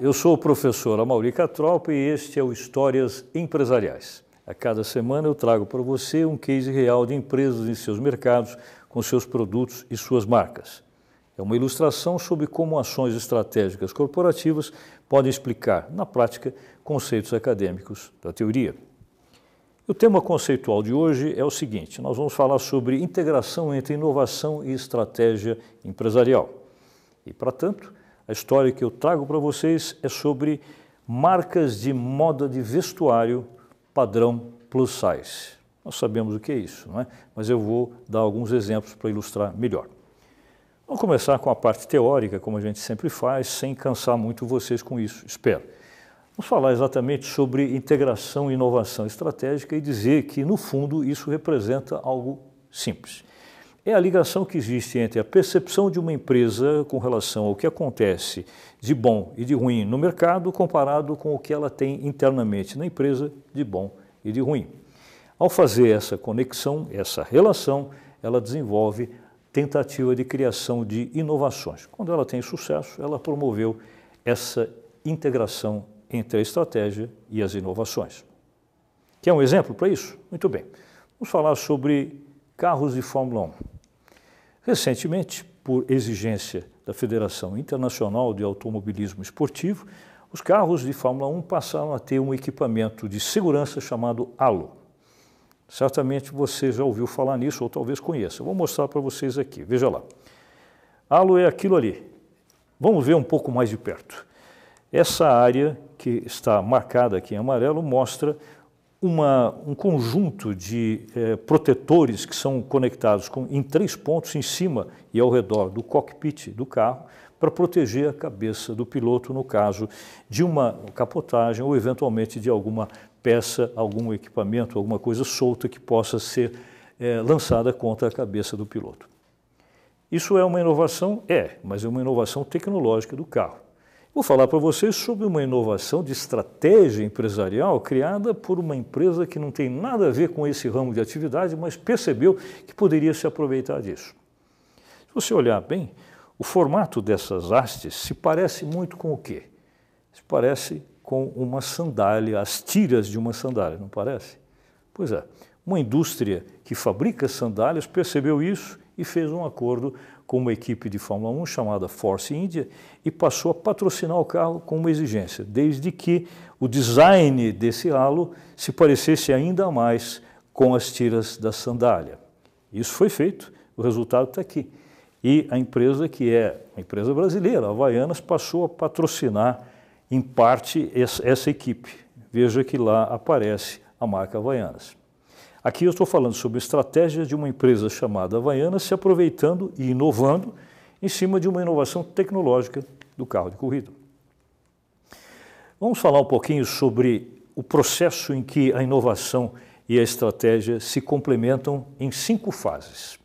Eu sou o professor Amauri Catropa e este é o Histórias Empresariais. A cada semana eu trago para você um case real de empresas em seus mercados, com seus produtos e suas marcas. É uma ilustração sobre como ações estratégicas corporativas podem explicar, na prática, conceitos acadêmicos da teoria. O tema conceitual de hoje é o seguinte: nós vamos falar sobre integração entre inovação e estratégia empresarial. E, para tanto, a história que eu trago para vocês é sobre marcas de moda de vestuário padrão plus size. Nós sabemos o que é isso, não é? Mas eu vou dar alguns exemplos para ilustrar melhor. Vamos começar com a parte teórica, como a gente sempre faz, sem cansar muito vocês com isso, espero. Vamos falar exatamente sobre integração e inovação estratégica e dizer que, no fundo, isso representa algo simples é a ligação que existe entre a percepção de uma empresa com relação ao que acontece de bom e de ruim no mercado comparado com o que ela tem internamente na empresa de bom e de ruim. Ao fazer essa conexão, essa relação, ela desenvolve tentativa de criação de inovações. Quando ela tem sucesso, ela promoveu essa integração entre a estratégia e as inovações. Quer um exemplo para isso? Muito bem. Vamos falar sobre carros de Fórmula 1. Recentemente, por exigência da Federação Internacional de Automobilismo Esportivo, os carros de Fórmula 1 passaram a ter um equipamento de segurança chamado Halo. Certamente você já ouviu falar nisso ou talvez conheça. Vou mostrar para vocês aqui. Veja lá. Halo é aquilo ali. Vamos ver um pouco mais de perto. Essa área que está marcada aqui em amarelo mostra uma, um conjunto de eh, protetores que são conectados com, em três pontos em cima e ao redor do cockpit do carro para proteger a cabeça do piloto no caso de uma capotagem ou eventualmente de alguma peça, algum equipamento, alguma coisa solta que possa ser eh, lançada contra a cabeça do piloto. Isso é uma inovação? É, mas é uma inovação tecnológica do carro. Vou falar para vocês sobre uma inovação de estratégia empresarial criada por uma empresa que não tem nada a ver com esse ramo de atividade, mas percebeu que poderia se aproveitar disso. Se você olhar bem, o formato dessas hastes se parece muito com o quê? Se parece com uma sandália, as tiras de uma sandália, não parece? Pois é, uma indústria que fabrica sandálias percebeu isso e fez um acordo com uma equipe de Fórmula 1 chamada Force India e passou a patrocinar o carro com uma exigência, desde que o design desse halo se parecesse ainda mais com as tiras da sandália. Isso foi feito, o resultado está aqui. E a empresa, que é uma empresa brasileira, a Havaianas, passou a patrocinar em parte essa equipe. Veja que lá aparece a marca Havaianas. Aqui eu estou falando sobre estratégia de uma empresa chamada Havaiana se aproveitando e inovando em cima de uma inovação tecnológica do carro de corrida. Vamos falar um pouquinho sobre o processo em que a inovação e a estratégia se complementam em cinco fases.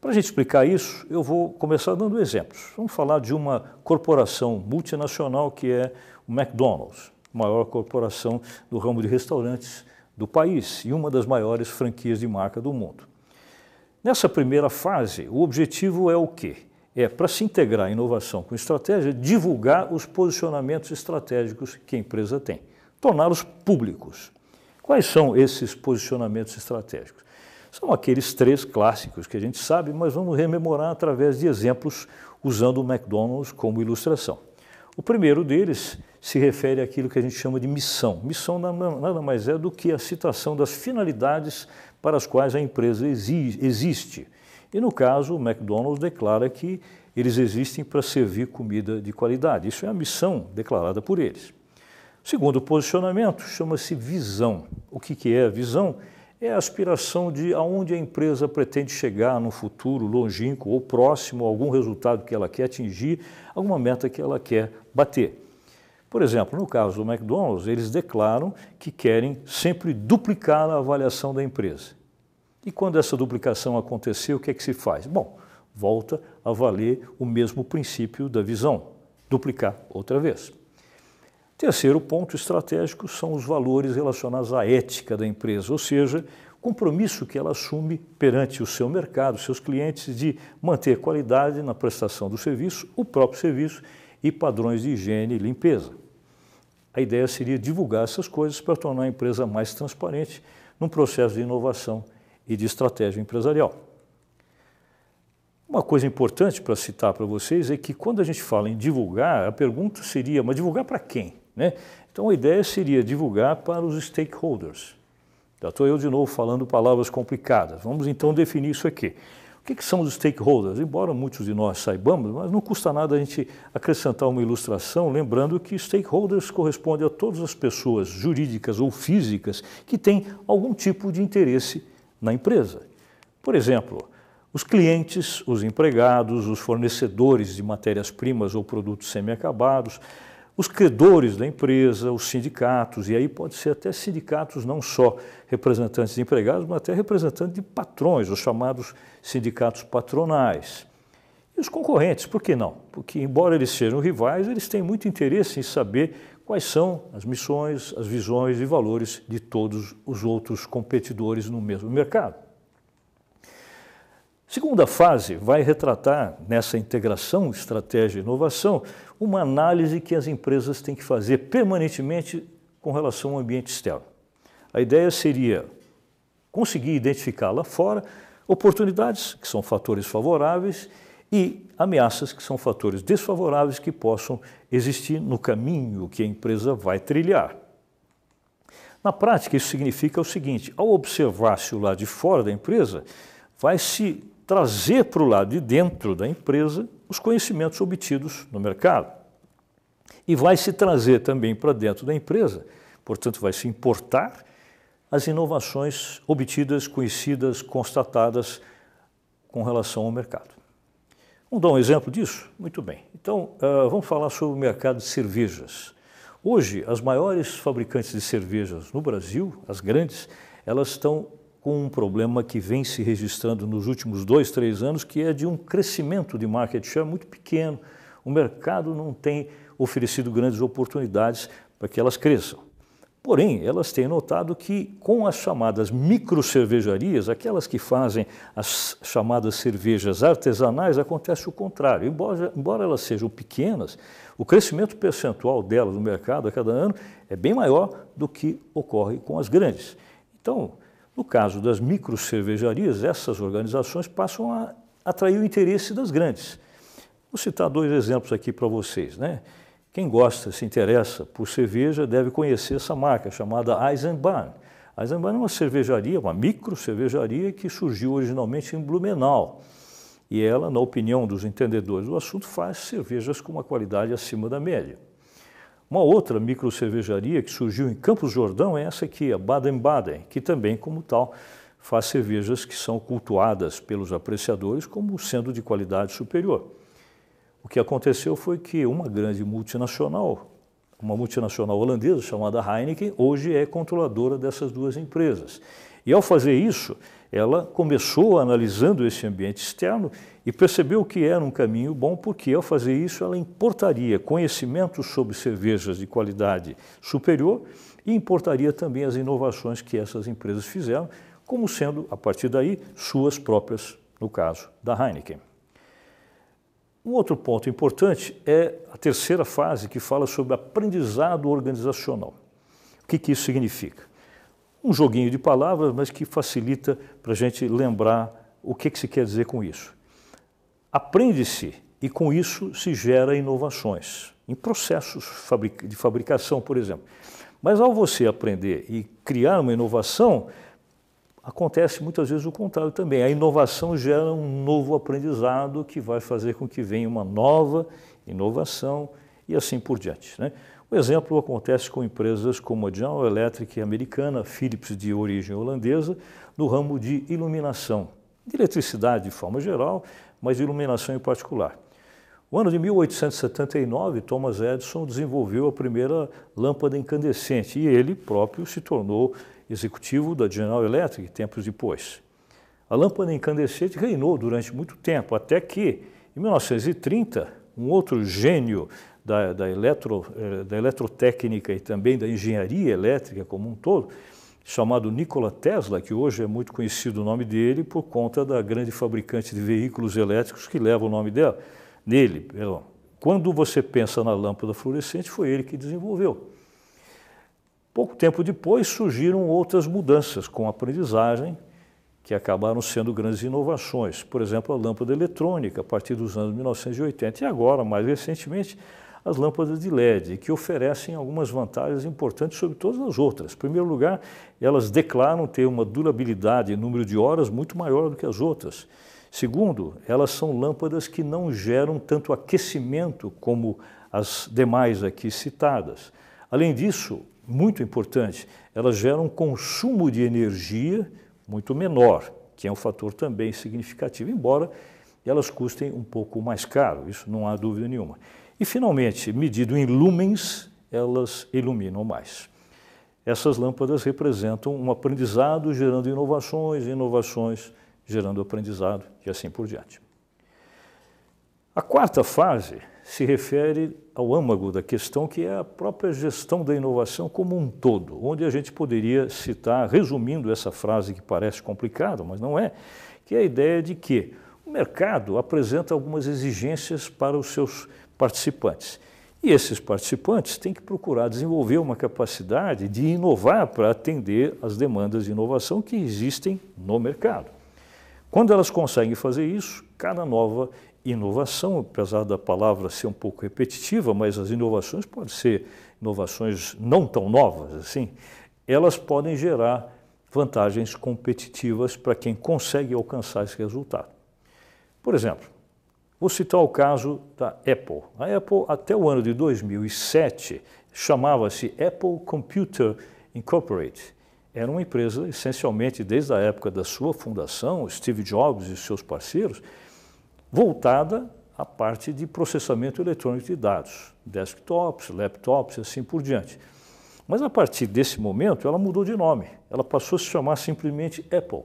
Para a gente explicar isso, eu vou começar dando exemplos. Vamos falar de uma corporação multinacional que é o McDonald's, maior corporação do ramo de restaurantes do país e uma das maiores franquias de marca do mundo. Nessa primeira fase, o objetivo é o quê? É, para se integrar inovação com estratégia, divulgar os posicionamentos estratégicos que a empresa tem, torná-los públicos. Quais são esses posicionamentos estratégicos? São aqueles três clássicos que a gente sabe, mas vamos rememorar através de exemplos usando o McDonald's como ilustração. O primeiro deles se refere àquilo que a gente chama de missão. Missão nada mais é do que a citação das finalidades para as quais a empresa existe. E no caso, o McDonald's declara que eles existem para servir comida de qualidade. Isso é a missão declarada por eles. O segundo posicionamento chama-se visão. O que, é a visão? É a aspiração de aonde a empresa pretende chegar no futuro longínquo ou próximo algum resultado que ela quer atingir, alguma meta que ela quer bater. Por exemplo, no caso do McDonald's, eles declaram que querem sempre duplicar a avaliação da empresa. E quando essa duplicação acontecer, o que é que se faz? Bom, volta a valer o mesmo princípio da visão, duplicar outra vez. Terceiro ponto estratégico são os valores relacionados à ética da empresa, ou seja, compromisso que ela assume perante o seu mercado, seus clientes, de manter qualidade na prestação do serviço, o próprio serviço e padrões de higiene e limpeza. A ideia seria divulgar essas coisas para tornar a empresa mais transparente num processo de inovação e de estratégia empresarial. Uma coisa importante para citar para vocês é que quando a gente fala em divulgar, a pergunta seria, mas divulgar para quem? Né? Então a ideia seria divulgar para os stakeholders. Já estou eu de novo falando palavras complicadas. Vamos então definir isso aqui. O que, que, são os stakeholders? Embora muitos de nós saibamos, mas não custa nada a gente acrescentar uma ilustração, lembrando que stakeholders corresponde a todas as pessoas jurídicas ou físicas que têm algum tipo de interesse na empresa. Por exemplo, os clientes, os empregados, os fornecedores de matérias-primas ou produtos semi-acabados, os credores da empresa, os sindicatos, e aí pode ser até sindicatos não só representantes de empregados, mas até representantes de patrões, os chamados sindicatos patronais. E os concorrentes, por que não? Porque, embora eles sejam rivais, eles têm muito interesse em saber quais são as missões, as visões e valores de todos os outros competidores no mesmo mercado. Segunda fase vai retratar, nessa integração estratégia e inovação, uma análise que as empresas têm que fazer permanentemente com relação ao ambiente externo. A ideia seria conseguir identificar lá fora oportunidades, que são fatores favoráveis, e ameaças, que são fatores desfavoráveis que possam existir no caminho que a empresa vai trilhar. Na prática, isso significa o seguinte: ao observar-se o lado de fora da empresa, vai se trazer para o lado de dentro da empresa os conhecimentos obtidos no mercado. E vai se trazer também para dentro da empresa, portanto, vai se importar as inovações obtidas, conhecidas, constatadas com relação ao mercado. Vamos dar um exemplo disso? Muito bem. Então, uh, vamos falar sobre o mercado de cervejas. Hoje, as maiores fabricantes de cervejas no Brasil, as grandes, elas estão com um problema que vem se registrando nos últimos dois, três anos, que é de um crescimento de market share muito pequeno. O mercado não tem oferecido grandes oportunidades para que elas cresçam. Porém, elas têm notado que com as chamadas micro cervejarias, aquelas que fazem as chamadas cervejas artesanais, acontece o contrário. Embora, embora elas sejam pequenas, o crescimento percentual delas no mercado a cada ano é bem maior do que ocorre com as grandes. Então, no caso das micro cervejarias, essas organizações passam a atrair o interesse das grandes. Vou citar dois exemplos aqui para vocês. Né? Quem gosta, se interessa por cerveja, deve conhecer essa marca chamada Eisenbahn. Eisenbahn é uma cervejaria, uma micro cervejaria que surgiu originalmente em Blumenau. E ela, na opinião dos entendedores do assunto, faz cervejas com uma qualidade acima da média. Uma outra microcervejaria que surgiu em Campos Jordão é essa aqui, a Baden-Baden, que também, como tal, faz cervejas que são cultuadas pelos apreciadores como sendo de qualidade superior. O que aconteceu foi que uma grande multinacional, uma multinacional holandesa chamada Heineken, hoje é controladora dessas duas empresas. E ao fazer isso, ela começou analisando esse ambiente externo e percebeu que era um caminho bom, porque ao fazer isso ela importaria conhecimentos sobre cervejas de qualidade superior e importaria também as inovações que essas empresas fizeram, como sendo, a partir daí, suas próprias, no caso da Heineken. Um outro ponto importante é a terceira fase, que fala sobre aprendizado organizacional. O que, que isso significa? Um joguinho de palavras, mas que facilita para a gente lembrar o que, que se quer dizer com isso. Aprende-se e com isso se gera inovações em processos de fabricação, por exemplo. Mas ao você aprender e criar uma inovação, acontece muitas vezes o contrário também. A inovação gera um novo aprendizado que vai fazer com que venha uma nova inovação e assim por diante. Né? O exemplo acontece com empresas como a General Electric americana, Philips de origem holandesa, no ramo de iluminação, de eletricidade de forma geral, mas de iluminação em particular. No ano de 1879, Thomas Edison desenvolveu a primeira lâmpada incandescente e ele próprio se tornou executivo da General Electric tempos depois. A lâmpada incandescente reinou durante muito tempo, até que, em 1930, um outro gênio da, da, eletro, eh, da eletrotécnica e também da engenharia elétrica como um todo, chamado Nikola Tesla, que hoje é muito conhecido o nome dele por conta da grande fabricante de veículos elétricos que leva o nome dela, nele, Quando você pensa na lâmpada fluorescente, foi ele que desenvolveu. Pouco tempo depois surgiram outras mudanças com a aprendizagem, que acabaram sendo grandes inovações. Por exemplo, a lâmpada eletrônica, a partir dos anos 1980, e agora, mais recentemente, as lâmpadas de LED, que oferecem algumas vantagens importantes sobre todas as outras. Em primeiro lugar, elas declaram ter uma durabilidade em número de horas muito maior do que as outras. Segundo, elas são lâmpadas que não geram tanto aquecimento como as demais aqui citadas. Além disso, muito importante, elas geram um consumo de energia muito menor, que é um fator também significativo, embora elas custem um pouco mais caro, isso não há dúvida nenhuma. E, finalmente, medido em lumens, elas iluminam mais. Essas lâmpadas representam um aprendizado gerando inovações, inovações gerando aprendizado e assim por diante. A quarta fase se refere ao âmago da questão, que é a própria gestão da inovação como um todo, onde a gente poderia citar, resumindo essa frase que parece complicada, mas não é, que é a ideia de que o mercado apresenta algumas exigências para os seus participantes. E esses participantes têm que procurar desenvolver uma capacidade de inovar para atender às demandas de inovação que existem no mercado. Quando elas conseguem fazer isso, cada nova inovação, apesar da palavra ser um pouco repetitiva, mas as inovações podem ser inovações não tão novas assim, elas podem gerar vantagens competitivas para quem consegue alcançar esse resultado. Por exemplo, vou citar o caso da Apple. A Apple, até o ano de 2007, chamava-se Apple Computer Incorporated. Era uma empresa, essencialmente, desde a época da sua fundação, Steve Jobs e seus parceiros, voltada à parte de processamento eletrônico de dados, desktops, laptops e assim por diante. Mas a partir desse momento ela mudou de nome, ela passou a se chamar simplesmente Apple.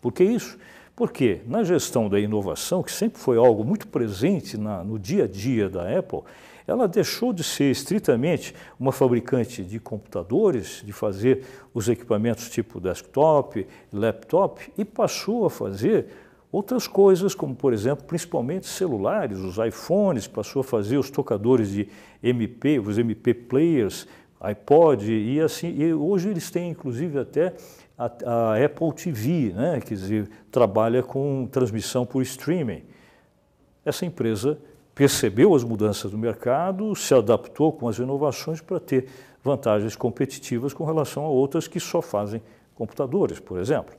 Por que isso? Porque na gestão da inovação, que sempre foi algo muito presente na, no dia a dia da Apple, ela deixou de ser estritamente uma fabricante de computadores, de fazer os equipamentos tipo desktop, laptop, e passou a fazer Outras coisas, como por exemplo, principalmente celulares, os iPhones, passou a fazer os tocadores de MP, os MP players, iPod e assim. E hoje eles têm inclusive até a, a Apple TV, né, quer dizer, trabalha com transmissão por streaming. Essa empresa percebeu as mudanças do mercado, se adaptou com as inovações para ter vantagens competitivas com relação a outras que só fazem computadores, por exemplo.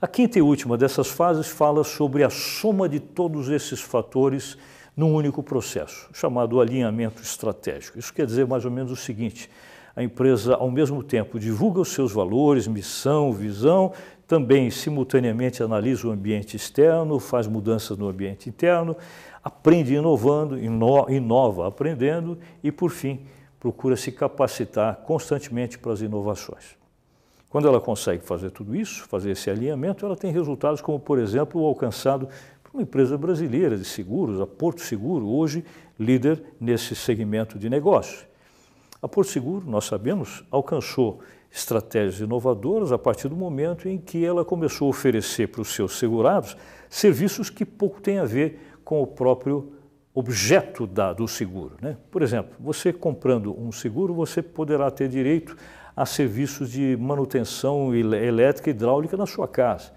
A quinta e última dessas fases fala sobre a soma de todos esses fatores num único processo, chamado alinhamento estratégico. Isso quer dizer mais ou menos o seguinte: a empresa, ao mesmo tempo, divulga os seus valores, missão, visão, também simultaneamente analisa o ambiente externo, faz mudanças no ambiente interno, aprende inovando, inova aprendendo e, por fim, procura se capacitar constantemente para as inovações. Quando ela consegue fazer tudo isso, fazer esse alinhamento, ela tem resultados como, por exemplo, o alcançado por uma empresa brasileira de seguros, a Porto Seguro, hoje líder nesse segmento de negócio. A Porto Seguro, nós sabemos, alcançou estratégias inovadoras a partir do momento em que ela começou a oferecer para os seus segurados serviços que pouco têm a ver com o próprio objeto da, do seguro. Né? Por exemplo, você comprando um seguro, você poderá ter direito a serviços de manutenção elétrica e hidráulica na sua casa.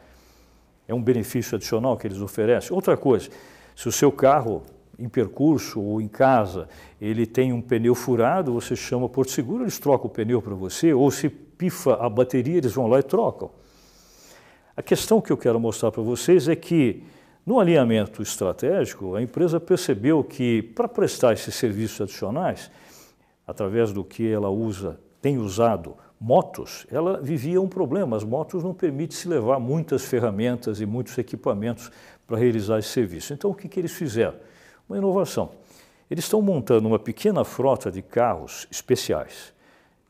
É um benefício adicional que eles oferecem. Outra coisa, se o seu carro em percurso ou em casa, ele tem um pneu furado, você chama Porto Seguro, eles trocam o pneu para você, ou se pifa a bateria, eles vão lá e trocam. A questão que eu quero mostrar para vocês é que, no alinhamento estratégico, a empresa percebeu que, para prestar esses serviços adicionais, através do que ela usa tem usado motos, ela vivia um problema. As motos não permitem se levar muitas ferramentas e muitos equipamentos para realizar esse serviço. Então, o que, que eles fizeram? Uma inovação. Eles estão montando uma pequena frota de carros especiais.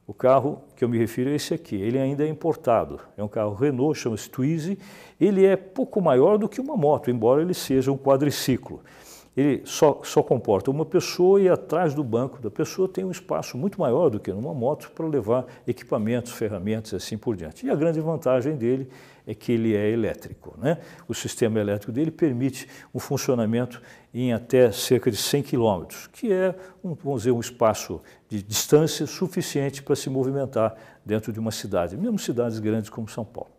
O carro que eu me refiro é esse aqui. Ele ainda é importado. É um carro Renault, chama-se Twizy. Ele é pouco maior do que uma moto, embora ele seja um quadriciclo. Ele só, só comporta uma pessoa e atrás do banco da pessoa tem um espaço muito maior do que numa moto para levar equipamentos, ferramentas e assim por diante. E a grande vantagem dele é que ele é elétrico. Né? O sistema elétrico dele permite um funcionamento em até cerca de 100 km, que é, um, vamos dizer, um espaço de distância suficiente para se movimentar dentro de uma cidade, mesmo cidades grandes como São Paulo.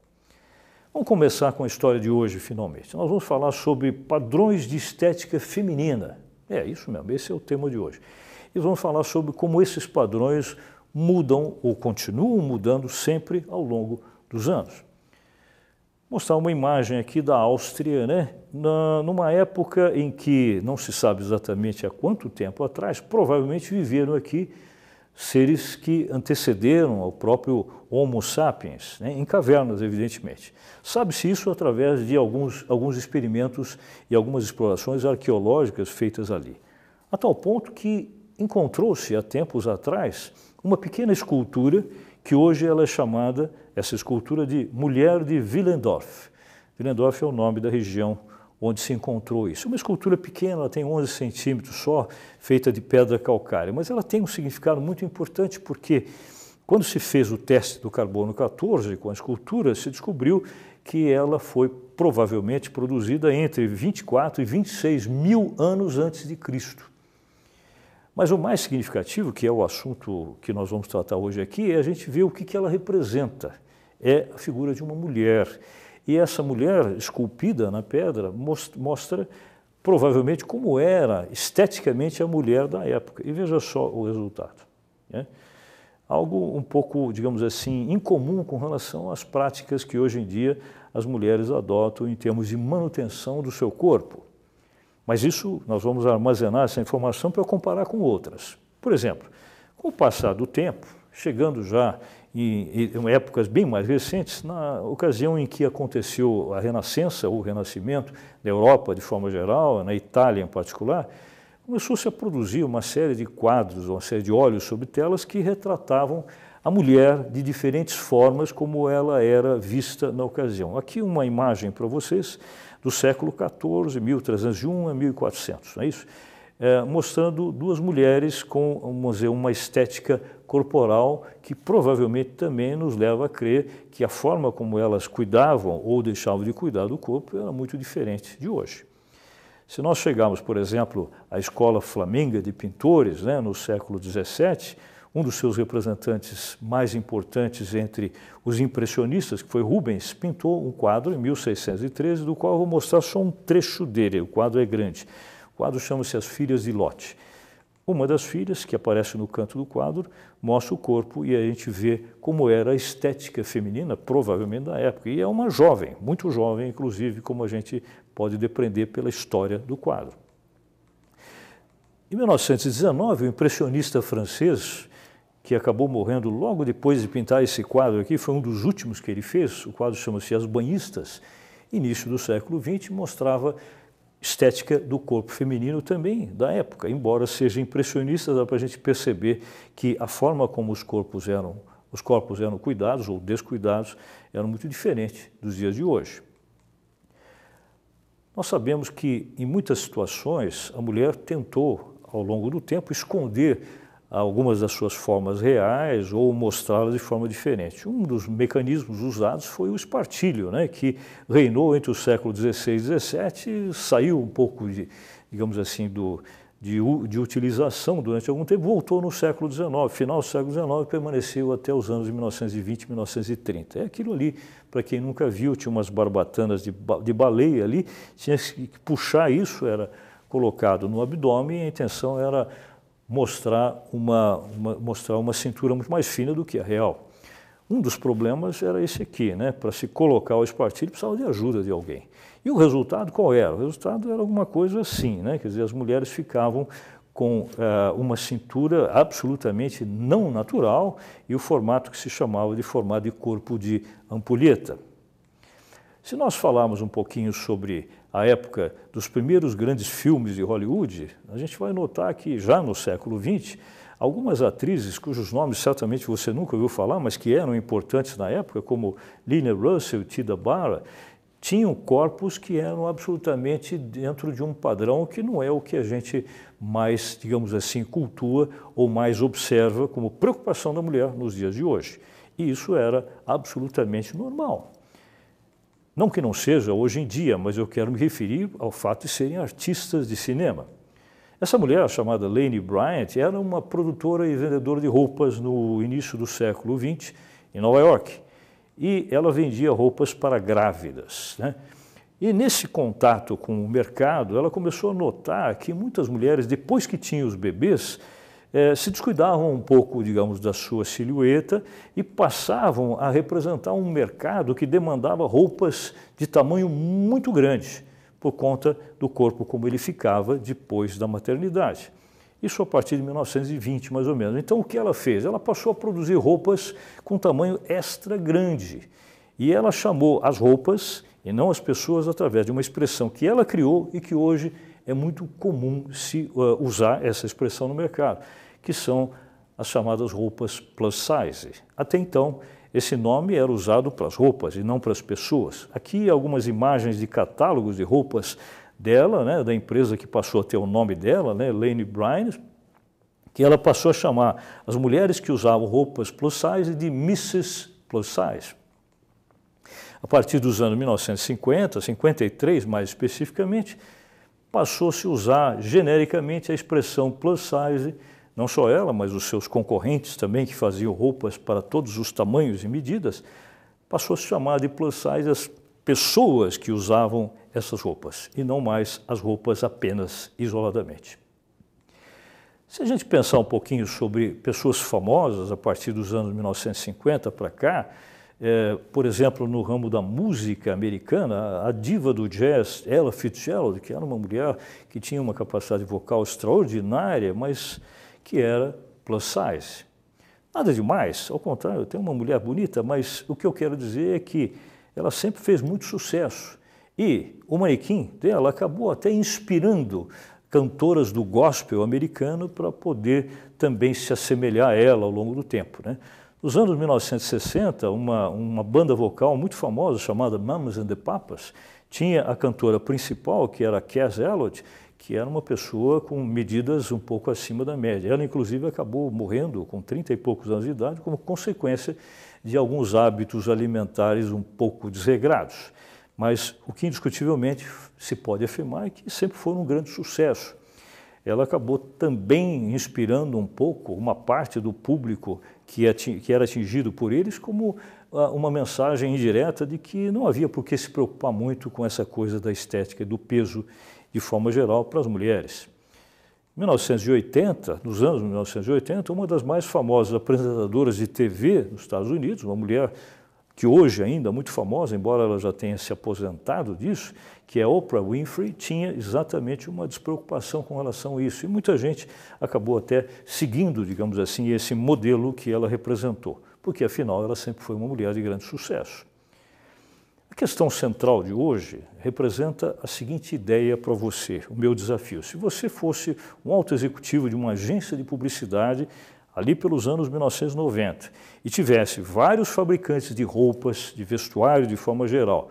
Vamos começar com a história de hoje, finalmente. Nós vamos falar sobre padrões de estética feminina. É isso mesmo, esse é o tema de hoje. E vamos falar sobre como esses padrões mudam ou continuam mudando sempre ao longo dos anos. Mostrar uma imagem aqui da Áustria, né? Na, numa época em que não se sabe exatamente há quanto tempo atrás, provavelmente viveram aqui seres que antecederam ao próprio Homo sapiens, né, em cavernas, evidentemente. Sabe-se isso através de alguns, alguns experimentos e algumas explorações arqueológicas feitas ali. A tal ponto que encontrou-se há tempos atrás uma pequena escultura que hoje ela é chamada, essa escultura, de Mulher de Willendorf. Willendorf é o nome da região onde se encontrou isso. Uma escultura pequena, ela tem 11 centímetros só, feita de pedra calcária, mas ela tem um significado muito importante porque quando se fez o teste do carbono 14 com a escultura, se descobriu que ela foi provavelmente produzida entre 24 e 26 mil anos antes de Cristo. Mas o mais significativo, que é o assunto que nós vamos tratar hoje aqui, é a gente ver o que, que ela representa. É a figura de uma mulher. E essa mulher esculpida na pedra mostra provavelmente como era esteticamente a mulher da época. E veja só o resultado. Né? Algo um pouco, digamos assim, incomum com relação às práticas que hoje em dia as mulheres adotam em termos de manutenção do seu corpo. Mas isso nós vamos armazenar essa informação para comparar com outras. Por exemplo, com o passar do tempo, chegando já em, em épocas bem mais recentes, na ocasião em que aconteceu a Renascença, ou o Renascimento, na Europa de forma geral, na Itália em particular, começou-se a produzir uma série de quadros, uma série de óleos sobre telas que retratavam a mulher de diferentes formas como ela era vista na ocasião. Aqui uma imagem para vocês do século XIV, 1301 a 1400, não é isso? É, mostrando duas mulheres com vamos dizer, uma estética corporal que provavelmente também nos leva a crer que a forma como elas cuidavam ou deixavam de cuidar do corpo era muito diferente de hoje. Se nós chegarmos, por exemplo, à escola flamenga de pintores, né, no século XVII, um dos seus representantes mais importantes entre os impressionistas, que foi Rubens, pintou um quadro em 1613, do qual eu vou mostrar só um trecho dele, o quadro é grande. O quadro chama-se As Filhas de Lote. Uma das filhas, que aparece no canto do quadro, mostra o corpo e a gente vê como era a estética feminina, provavelmente da época. E é uma jovem, muito jovem, inclusive, como a gente pode depreender pela história do quadro. Em 1919, o impressionista francês, que acabou morrendo logo depois de pintar esse quadro aqui, foi um dos últimos que ele fez. O quadro chama-se As Banhistas. Início do século XX, mostrava estética do corpo feminino também da época. Embora seja impressionista, dá para a gente perceber que a forma como os corpos eram os corpos eram cuidados ou descuidados eram muito diferente dos dias de hoje. Nós sabemos que em muitas situações a mulher tentou ao longo do tempo esconder algumas das suas formas reais ou mostrá-las de forma diferente. Um dos mecanismos usados foi o espartilho, né, que reinou entre o século XVI e XVII, saiu um pouco, de, digamos assim, do, de, de, utilização durante algum tempo, voltou no século XIX, final do século XIX, permaneceu até os anos de 1920 e 1930. É aquilo ali, para quem nunca viu, tinha umas barbatanas de, de baleia ali, tinha que puxar isso, era colocado no abdômen e a intenção era mostrar uma, uma, mostrar uma cintura muito mais fina do que a real. Um dos problemas era esse aqui, né? Para se colocar o espartilho precisava de ajuda de alguém. E o resultado qual era? O resultado era alguma coisa assim, né? Quer dizer, as mulheres ficavam com uh, uma cintura absolutamente não natural e o formato que se chamava de formato de corpo de ampulheta. Se nós falarmos um pouquinho sobre a época dos primeiros grandes filmes de Hollywood, a gente vai notar que já no século XX, algumas atrizes cujos nomes certamente você nunca ouviu falar, mas que eram importantes na época, como Lina Russell e Tida Barra, tinham corpos que eram absolutamente dentro de um padrão que não é o que a gente mais, digamos assim, cultua ou mais observa como preocupação da mulher nos dias de hoje. E isso era absolutamente normal. Não que não seja hoje em dia, mas eu quero me referir ao fato de serem artistas de cinema. Essa mulher, chamada Lane Bryant, era uma produtora e vendedora de roupas no início do século XX, em Nova York. E ela vendia roupas para grávidas. Né? E nesse contato com o mercado, ela começou a notar que muitas mulheres, depois que tinham os bebês, eh, se descuidavam um pouco, digamos, da sua silhueta e passavam a representar um mercado que demandava roupas de tamanho muito grande por conta do corpo como ele ficava depois da maternidade. Isso a partir de 1920, mais ou menos. Então, o que ela fez? Ela passou a produzir roupas com tamanho extra grande. E ela chamou as roupas, e não as pessoas, através de uma expressão que ela criou e que hoje é muito comum se uh, usar essa expressão no mercado, que são as chamadas roupas plus size. Até então, esse nome era usado para as roupas e não para as pessoas. Aqui algumas imagens de catálogos de roupas dela, né, da empresa que passou a ter o nome dela, né, Lane Bryan, que ela passou a chamar as mulheres que usavam roupas plus size de Mrs. Plus Size. A partir dos anos 1950, 53 mais especificamente, passou-se a usar genericamente a expressão plus size não só ela, mas os seus concorrentes também, que faziam roupas para todos os tamanhos e medidas, passou a se chamar de plus size as pessoas que usavam essas roupas, e não mais as roupas apenas isoladamente. Se a gente pensar um pouquinho sobre pessoas famosas a partir dos anos 1950 para cá, é, por exemplo, no ramo da música americana, a diva do jazz, Ella Fitzgerald, que era uma mulher que tinha uma capacidade vocal extraordinária, mas que era plus size. Nada demais, ao contrário, tenho uma mulher bonita, mas o que eu quero dizer é que ela sempre fez muito sucesso. E o manequim dela acabou até inspirando cantoras do gospel americano para poder também se assemelhar a ela ao longo do tempo. Né? Nos anos 1960, uma, uma banda vocal muito famosa chamada Mamas and the Papas tinha a cantora principal, que era Cass Elliot, que era uma pessoa com medidas um pouco acima da média. Ela, inclusive, acabou morrendo com 30 e poucos anos de idade como consequência de alguns hábitos alimentares um pouco desregrados. Mas o que indiscutivelmente se pode afirmar é que sempre foi um grande sucesso. Ela acabou também inspirando um pouco uma parte do público que era atingido por eles, como ah, uma mensagem indireta de que não havia por que se preocupar muito com essa coisa da estética e do peso de forma geral para as mulheres. Em 1980, nos anos 1980, uma das mais famosas apresentadoras de TV nos Estados Unidos, uma mulher que hoje ainda é muito famosa, embora ela já tenha se aposentado disso, que é Oprah Winfrey, tinha exatamente uma despreocupação com relação a isso. E muita gente acabou até seguindo, digamos assim, esse modelo que ela representou, porque afinal ela sempre foi uma mulher de grande sucesso. A questão central de hoje representa a seguinte ideia para você, o meu desafio. Se você fosse um alto executivo de uma agência de publicidade ali pelos anos 1990 e tivesse vários fabricantes de roupas, de vestuário de forma geral,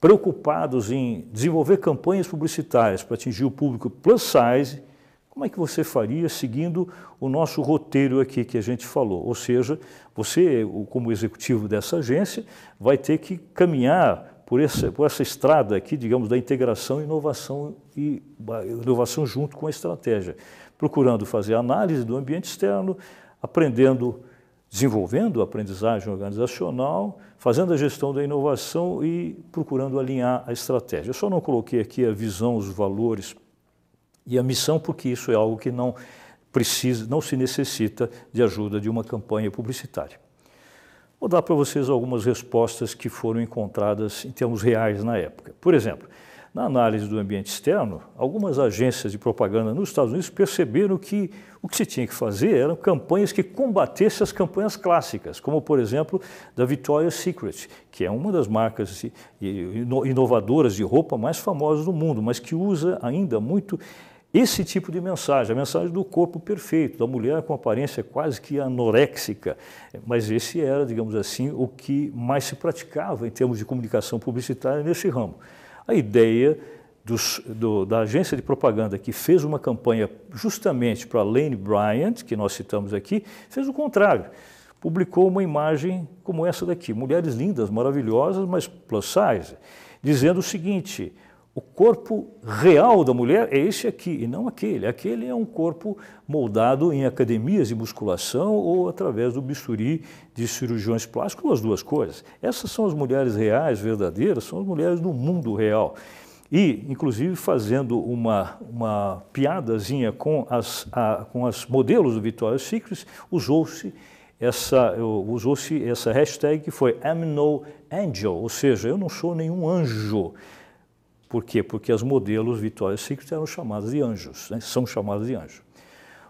preocupados em desenvolver campanhas publicitárias para atingir o público plus size, como é que você faria seguindo o nosso roteiro aqui que a gente falou? Ou seja, você, como executivo dessa agência, vai ter que caminhar por essa, por essa estrada aqui, digamos, da integração, inovação e inovação junto com a estratégia, procurando fazer análise do ambiente externo, aprendendo, desenvolvendo a aprendizagem organizacional, fazendo a gestão da inovação e procurando alinhar a estratégia. Eu só não coloquei aqui a visão, os valores e a missão, porque isso é algo que não precisa, não se necessita de ajuda de uma campanha publicitária. Vou dar para vocês algumas respostas que foram encontradas em termos reais na época. Por exemplo, na análise do ambiente externo, algumas agências de propaganda nos Estados Unidos perceberam que o que se tinha que fazer eram campanhas que combatessem as campanhas clássicas, como, por exemplo, da Victoria's Secret, que é uma das marcas inovadoras de roupa mais famosas do mundo, mas que usa ainda muito esse tipo de mensagem, a mensagem do corpo perfeito, da mulher com aparência quase que anoréxica. Mas esse era, digamos assim, o que mais se praticava em termos de comunicação publicitária nesse ramo. A ideia dos, do, da agência de propaganda que fez uma campanha justamente para Lane Bryant, que nós citamos aqui, fez o contrário. Publicou uma imagem como essa daqui, mulheres lindas, maravilhosas, mas plus size, dizendo o seguinte: o corpo real da mulher é esse aqui e não aquele. Aquele é um corpo moldado em academias de musculação ou através do bisturi de cirurgiões plásticos, ou as duas coisas. Essas são as mulheres reais, verdadeiras, são as mulheres do mundo real. E, inclusive, fazendo uma, uma piadazinha com as, a, com as modelos do Victoria's Secret, usou-se essa, usou-se essa hashtag que foi I'm no angel, ou seja, eu não sou nenhum anjo. Por quê? Porque as modelos Victoria's Secret eram chamadas de anjos, né? são chamadas de anjos.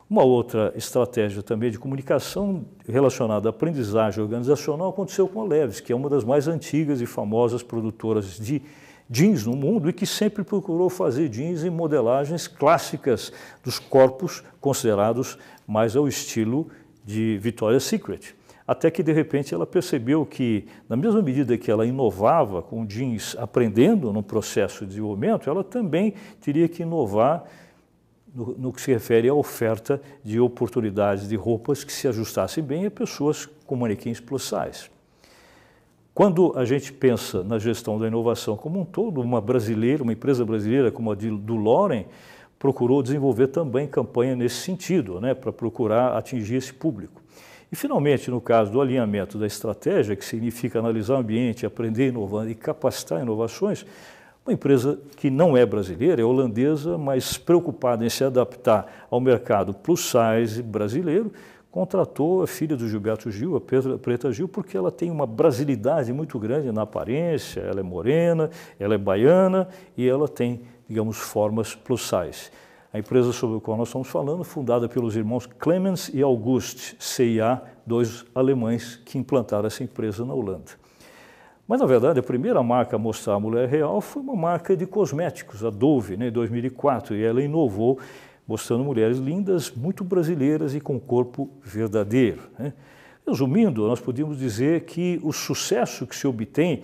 Uma outra estratégia também de comunicação relacionada à aprendizagem organizacional aconteceu com a Leves, que é uma das mais antigas e famosas produtoras de jeans no mundo e que sempre procurou fazer jeans em modelagens clássicas dos corpos considerados mais ao estilo de Victoria's Secret. Até que, de repente, ela percebeu que, na mesma medida que ela inovava com jeans aprendendo no processo de desenvolvimento, ela também teria que inovar no, no, que se refere à oferta de oportunidades de roupas que se ajustassem bem a pessoas com manequins plus size. Quando a gente pensa na gestão da inovação como um todo, uma brasileira, uma empresa brasileira como a de, do Loren, procurou desenvolver também campanha nesse sentido, né, para procurar atingir esse público. E, finalmente, no caso do alinhamento da estratégia, que significa analisar o ambiente, aprender inovando e capacitar inovações, uma empresa que não é brasileira, é holandesa, mas preocupada em se adaptar ao mercado plus size brasileiro, contratou a filha do Gilberto Gil, a Preta Gil, porque ela tem uma brasilidade muito grande na aparência, ela é morena, ela é baiana e ela tem, digamos, formas plus size. A empresa sobre a qual nós estamos falando, fundada pelos irmãos Clemens e August CIA, dois alemães que implantaram essa empresa na Holanda. Mas, na verdade, a primeira marca a mostrar a mulher real foi uma marca de cosméticos, a Dove, né, em 2004, e ela inovou mostrando mulheres lindas, muito brasileiras e com corpo verdadeiro. Né? Resumindo, nós podemos dizer que o sucesso que se obtém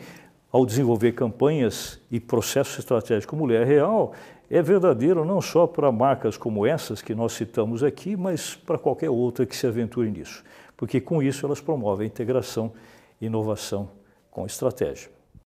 ao desenvolver campanhas e processos estratégicos Mulher Real é verdadeiro não só para marcas como essas que nós citamos aqui, mas para qualquer outra que se aventure nisso, porque com isso elas promovem a integração e inovação com estratégia.